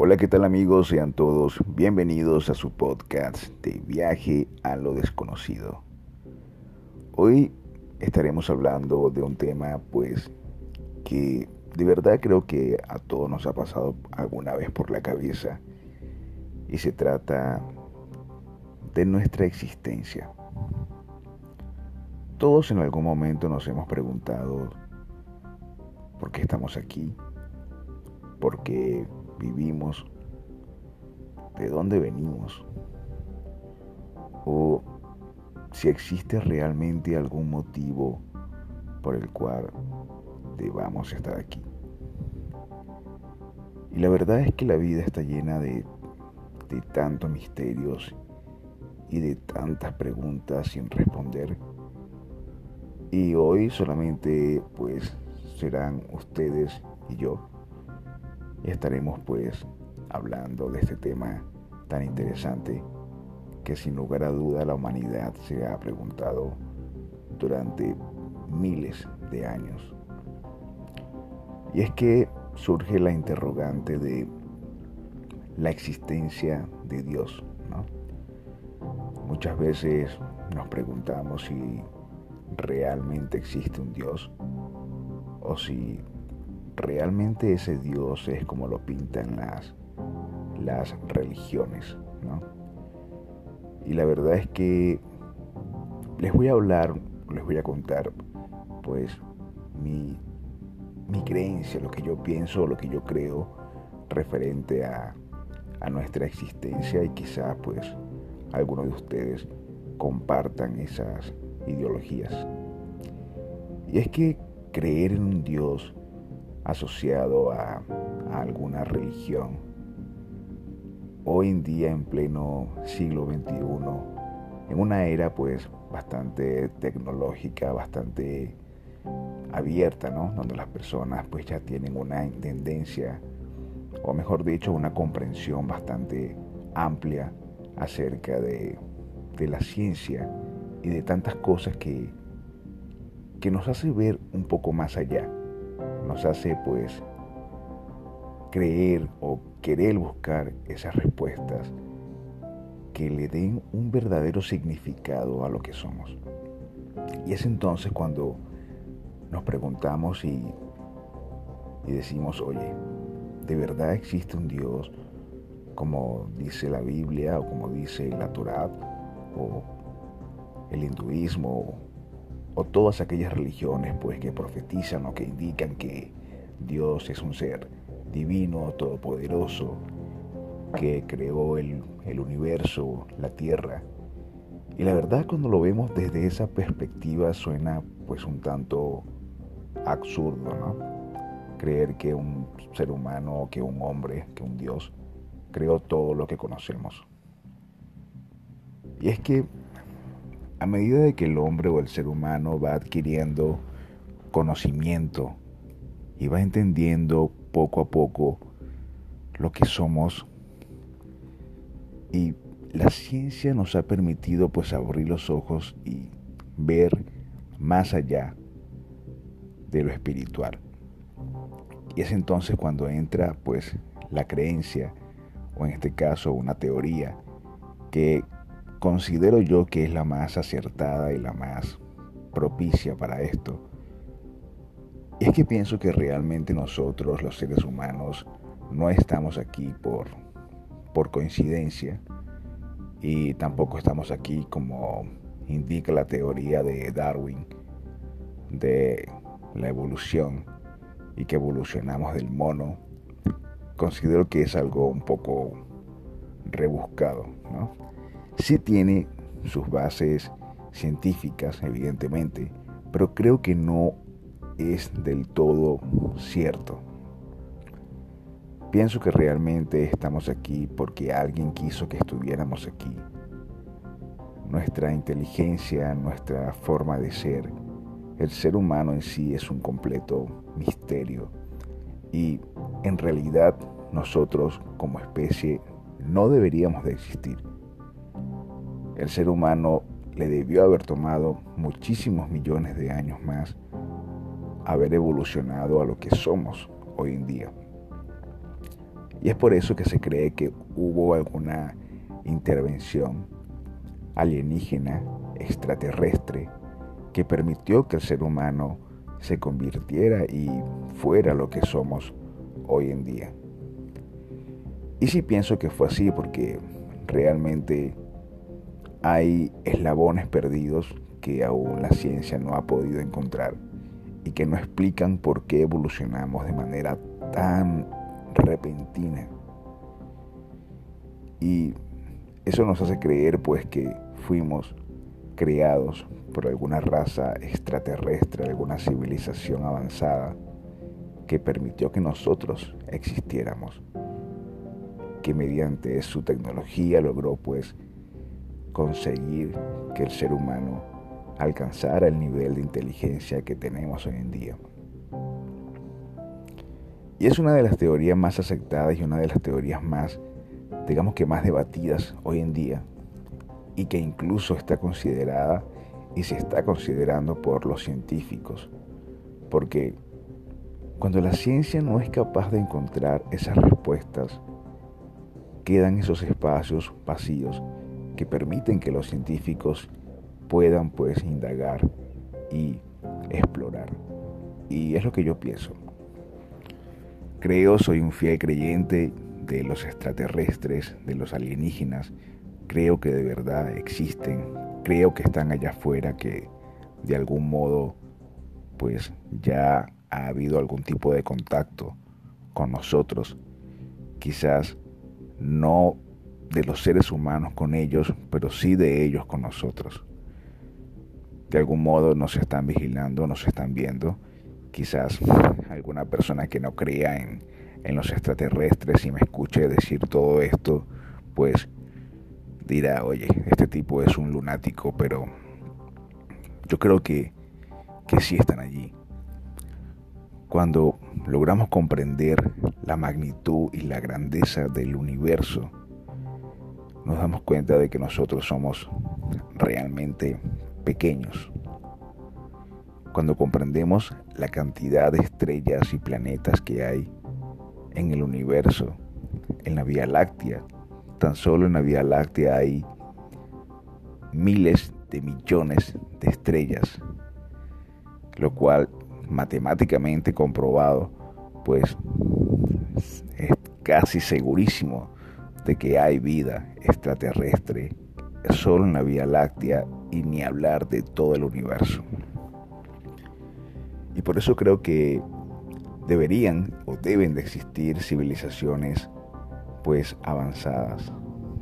Hola, ¿qué tal amigos? Sean todos bienvenidos a su podcast de viaje a lo desconocido. Hoy estaremos hablando de un tema pues que de verdad creo que a todos nos ha pasado alguna vez por la cabeza y se trata de nuestra existencia. Todos en algún momento nos hemos preguntado por qué estamos aquí, por qué vivimos, de dónde venimos, o si existe realmente algún motivo por el cual debamos estar aquí. Y la verdad es que la vida está llena de, de tantos misterios y de tantas preguntas sin responder. Y hoy solamente pues serán ustedes y yo. Y estaremos pues hablando de este tema tan interesante que sin lugar a duda la humanidad se ha preguntado durante miles de años. Y es que surge la interrogante de la existencia de Dios. Muchas veces nos preguntamos si realmente existe un Dios o si realmente ese Dios es como lo pintan las, las religiones. Y la verdad es que les voy a hablar, les voy a contar pues mi, mi creencia, lo que yo pienso, lo que yo creo referente a, a nuestra existencia y quizás pues algunos de ustedes compartan esas ideologías. Y es que creer en un Dios asociado a, alguna religión, hoy en día en pleno siglo XXI, en una era pues bastante tecnológica, bastante abierta, ¿no? Donde las personas pues ya tienen una tendencia, o mejor dicho, una comprensión bastante amplia acerca de, de la ciencia y de tantas cosas que, que nos hace ver un poco más allá, nos hace pues creer o querer buscar esas respuestas que le den un verdadero significado a lo que somos. Y es entonces cuando nos preguntamos y, y decimos, oye, ¿de verdad existe un Dios como dice la Biblia o como dice la Torá o el hinduismo o todas aquellas religiones pues que profetizan o que indican que Dios es un ser divino, todopoderoso, que creó el, el universo, la tierra. Y la verdad cuando lo vemos desde esa perspectiva suena pues un tanto absurdo, ¿no? Creer que un ser humano, que un hombre, que un Dios creó todo lo que conocemos. Y es que a medida de que el hombre o el ser humano va adquiriendo conocimiento y va entendiendo poco a poco lo que somos y la ciencia nos ha permitido pues abrir los ojos y ver más allá de lo espiritual. Y es entonces cuando entra pues la creencia o en este caso una teoría que considero yo que es la más acertada y la más propicia para esto. Y es que pienso que realmente nosotros, los seres humanos, no estamos aquí por, por coincidencia y tampoco estamos aquí como indica la teoría de Darwin de la evolución y que evolucionamos del mono. Considero que es algo un poco rebuscado, ¿no? Sí tiene sus bases científicas, evidentemente, pero creo que no es del todo cierto. Pienso que realmente estamos aquí porque alguien quiso que estuviéramos aquí. Nuestra inteligencia, nuestra forma de ser, el ser humano en sí es un completo misterio. Y en realidad nosotros como especie no deberíamos de existir el ser humano le debió haber tomado muchísimos millones de años más haber evolucionado a lo que somos hoy en día. Y es por eso que se cree que hubo alguna intervención alienígena, extraterrestre, que permitió que el ser humano se convirtiera y fuera lo que somos hoy en día. Y sí pienso que fue así porque realmente hay eslabones perdidos que aún la ciencia no ha podido encontrar y que no explican por qué evolucionamos de manera tan repentina. Y eso nos hace creer pues que fuimos creados por alguna raza extraterrestre, alguna civilización avanzada que permitió que nosotros existiéramos, que mediante su tecnología logró pues conseguir que el ser humano alcanzara el nivel de inteligencia que tenemos hoy en día. Y es una de las teorías más aceptadas y una de las teorías más, digamos que más debatidas hoy en día y que incluso está considerada y se está considerando por los científicos. Porque cuando la ciencia no es capaz de encontrar esas respuestas, quedan esos espacios vacíos que permiten que los científicos puedan pues indagar y explorar. Y es lo que yo pienso. Creo, soy un fiel creyente de los extraterrestres, de los alienígenas. Creo que de verdad existen. Creo que están allá afuera, que de algún modo pues ya ha habido algún tipo de contacto con nosotros. Quizás no de los seres humanos con ellos, pero sí de ellos con nosotros. De algún modo nos están vigilando, nos están viendo quizás alguna persona que no crea en, los extraterrestres y me escuche decir todo esto, pues dirá, oye, este tipo es un lunático, pero yo creo que, que sí están allí. Cuando logramos comprender la magnitud y la grandeza del universo, nos damos cuenta de que nosotros somos realmente pequeños. Cuando comprendemos la cantidad de estrellas y planetas que hay en el universo, en la Vía Láctea, tan solo en la Vía Láctea hay miles de millones de estrellas, lo cual matemáticamente comprobado, pues es casi segurísimo de que hay vida extraterrestre solo en la Vía Láctea y ni hablar de todo el universo. Y por eso creo que deberían o deben de existir civilizaciones pues avanzadas,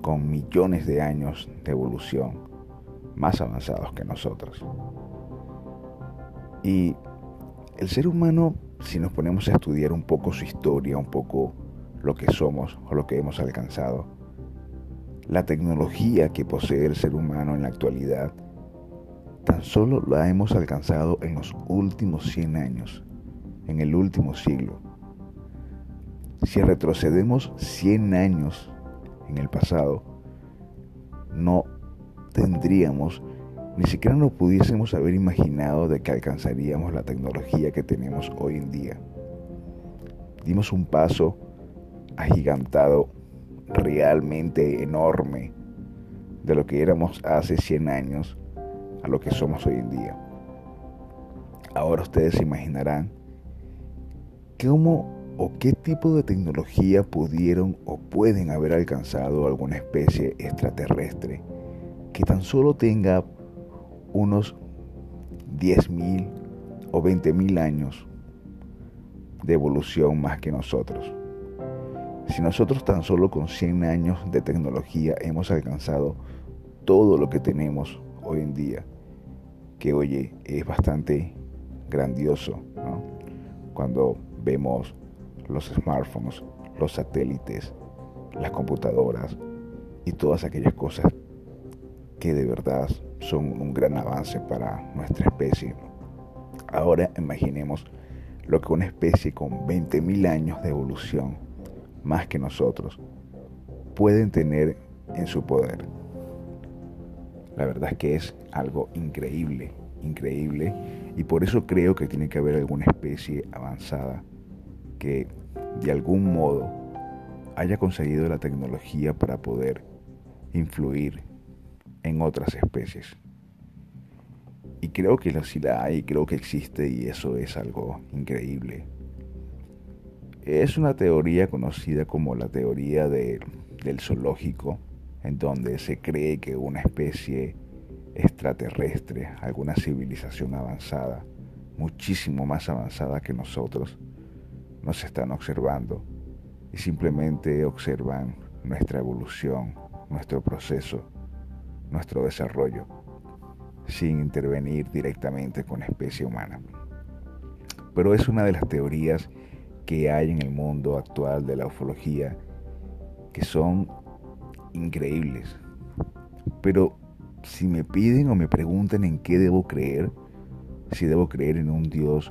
con millones de años de evolución, más avanzados que nosotros. Y el ser humano, si nos ponemos a estudiar un poco su historia, un poco lo que somos o lo que hemos alcanzado, la tecnología que posee el ser humano en la actualidad tan solo la hemos alcanzado en los últimos 100 años, en el último siglo. Si retrocedemos 100 años en el pasado, no tendríamos, ni siquiera nos pudiésemos haber imaginado de que alcanzaríamos la tecnología que tenemos hoy en día. Dimos un paso agigantado realmente enorme de lo que éramos hace 100 años a lo que somos hoy en día. Ahora ustedes se imaginarán cómo o qué tipo de tecnología pudieron o pueden haber alcanzado alguna especie extraterrestre que tan solo tenga unos 10.000 o 20.000 años de evolución más que nosotros. Si nosotros tan solo con 100 años de tecnología hemos alcanzado todo lo que tenemos hoy en día, que oye, es bastante grandioso, Cuando vemos los smartphones, los satélites, las computadoras y todas aquellas cosas que de verdad son un gran avance para nuestra especie. Ahora imaginemos lo que una especie con 20.000 años de evolución, más que nosotros, pueden tener en su poder. La verdad es que es algo increíble, increíble. Y por eso creo que tiene que haber alguna especie avanzada que de algún modo haya conseguido la tecnología para poder influir en otras especies. Y creo que sí la hay, creo que existe y eso es algo increíble. Es una teoría conocida como la teoría del zoológico, en donde se cree que una especie extraterrestre, alguna civilización avanzada, muchísimo más avanzada que nosotros, nos están observando y simplemente observan nuestra evolución, nuestro proceso, nuestro desarrollo, sin intervenir directamente con la especie humana. Pero es una de las teorías que hay en el mundo actual de la ufología que son increíbles. Pero si me piden o me preguntan en qué debo creer, si debo creer en un Dios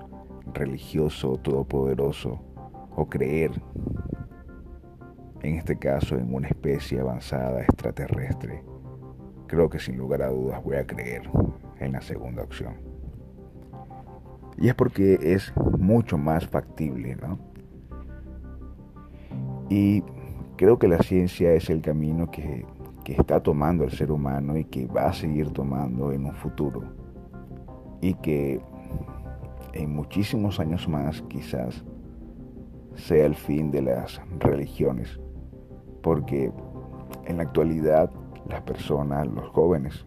religioso, todopoderoso, o creer, en este caso, en una especie avanzada extraterrestre, creo que sin lugar a dudas voy a creer en la segunda opción. Y es porque es mucho más factible, ¿no? Y creo que la ciencia es el camino que, que está tomando el ser humano y que va a seguir tomando en un futuro. Y que en muchísimos años más quizás sea el fin de las religiones. Porque en la actualidad las personas, los jóvenes,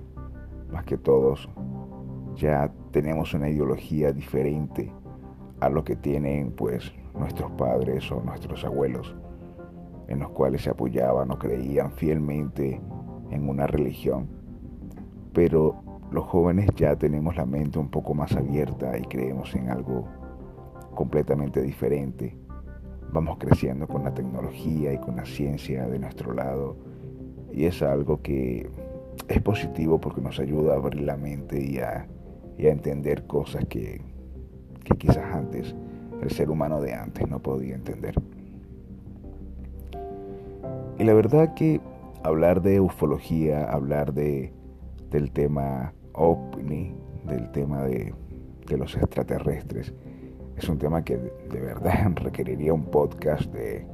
más que todos, ya tenemos una ideología diferente a lo que tienen pues nuestros padres o nuestros abuelos, en los cuales se apoyaban o creían fielmente en una religión. Pero los jóvenes ya tenemos la mente un poco más abierta y creemos en algo completamente diferente. Vamos creciendo con la tecnología y con la ciencia de nuestro lado y es algo que es positivo porque nos ayuda a abrir la mente y a, entender cosas que, quizás antes el ser humano de antes no podía entender. Y la verdad que hablar de ufología, hablar de, del tema ovni, del tema de, de, los extraterrestres, es un tema que de verdad requeriría un podcast de,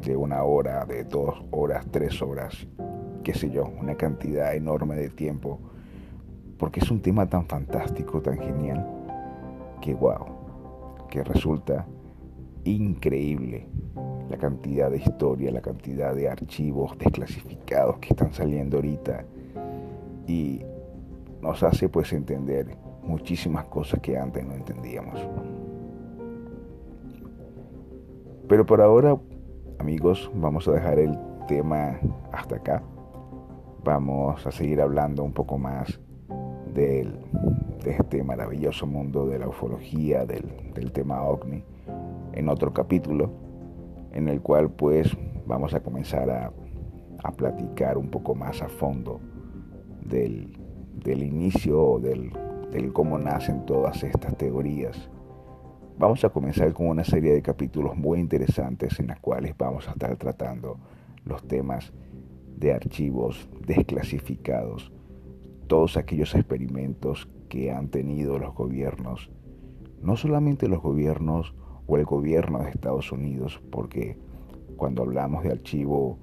de una hora, de dos horas, tres horas, qué sé yo, una cantidad enorme de tiempo, porque es un tema tan fantástico, tan genial, que wow, que resulta increíble la cantidad de historia, la cantidad de archivos desclasificados que están saliendo ahorita y nos hace pues entender muchísimas cosas que antes no entendíamos. Pero por ahora Amigos, vamos a dejar el tema hasta acá. Vamos a seguir hablando un poco más del, de este maravilloso mundo de la ufología, del, del tema ovni, en otro capítulo, en el cual pues vamos a comenzar a, platicar un poco más a fondo del, del inicio, del, del cómo nacen todas estas teorías. Vamos a comenzar con una serie de capítulos muy interesantes en las cuales vamos a estar tratando los temas de archivos desclasificados, todos aquellos experimentos que han tenido los gobiernos, no solamente los gobiernos el gobierno de Estados Unidos, porque cuando hablamos de archivos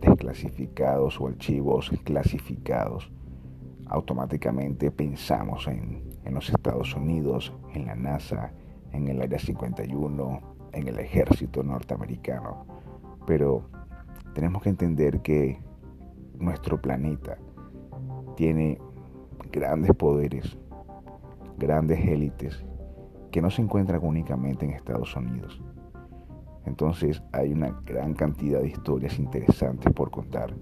desclasificados o archivos clasificados, automáticamente pensamos en, en los Estados Unidos, en la NASA, en el Área 51, en el ejército norteamericano. Pero tenemos que entender que nuestro planeta tiene grandes poderes, grandes élites que no se encuentran únicamente en Estados Unidos. Entonces hay una gran cantidad de historias interesantes por contar,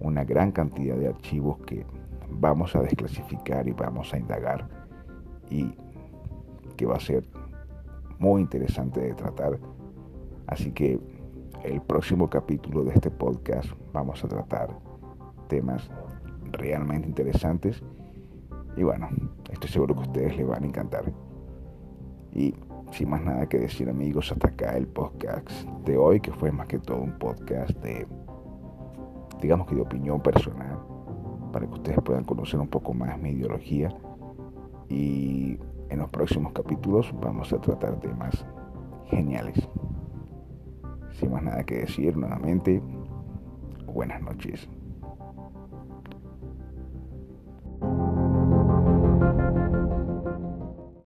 una gran cantidad de archivos que vamos a desclasificar y vamos a indagar y que va a ser muy interesante de tratar. Así que el próximo capítulo de este podcast vamos a tratar temas realmente interesantes. Y bueno, estoy seguro que a ustedes les van a encantar. Y sin más nada que decir amigos, hasta acá el podcast de hoy, que fue más que todo un podcast de, digamos que de opinión personal, para que ustedes puedan conocer un poco más mi ideología. Y en los próximos capítulos vamos a tratar temas geniales. sin más nada que decir nuevamente, buenas noches.